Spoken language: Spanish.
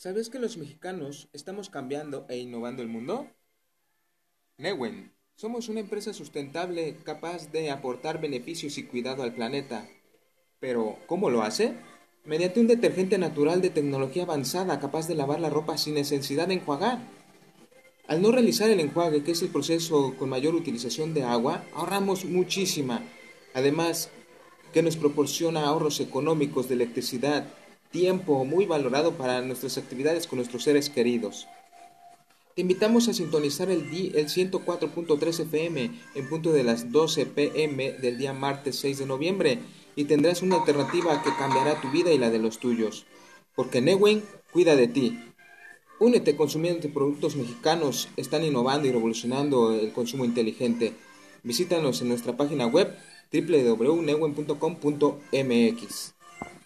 ¿Sabes que los mexicanos estamos cambiando e innovando el mundo? Newen, somos una empresa sustentable capaz de aportar beneficios y cuidado al planeta. Pero, ¿cómo lo hace? Mediante un detergente natural de tecnología avanzada capaz de lavar la ropa sin necesidad de enjuagar. Al no realizar el enjuague, que es el proceso con mayor utilización de agua, ahorramos muchísima. Además, que nos proporciona ahorros económicos de electricidad, tiempo muy valorado para nuestras actividades con nuestros seres queridos. Te invitamos a sintonizar el, el 104.3 FM en punto de las 12 pm del día martes 6 de noviembre y tendrás una alternativa que cambiará tu vida y la de los tuyos. Porque Newen cuida de ti. Únete consumiendo productos mexicanos, están innovando y revolucionando el consumo inteligente. Visítanos en nuestra página web www.newen.com.mx.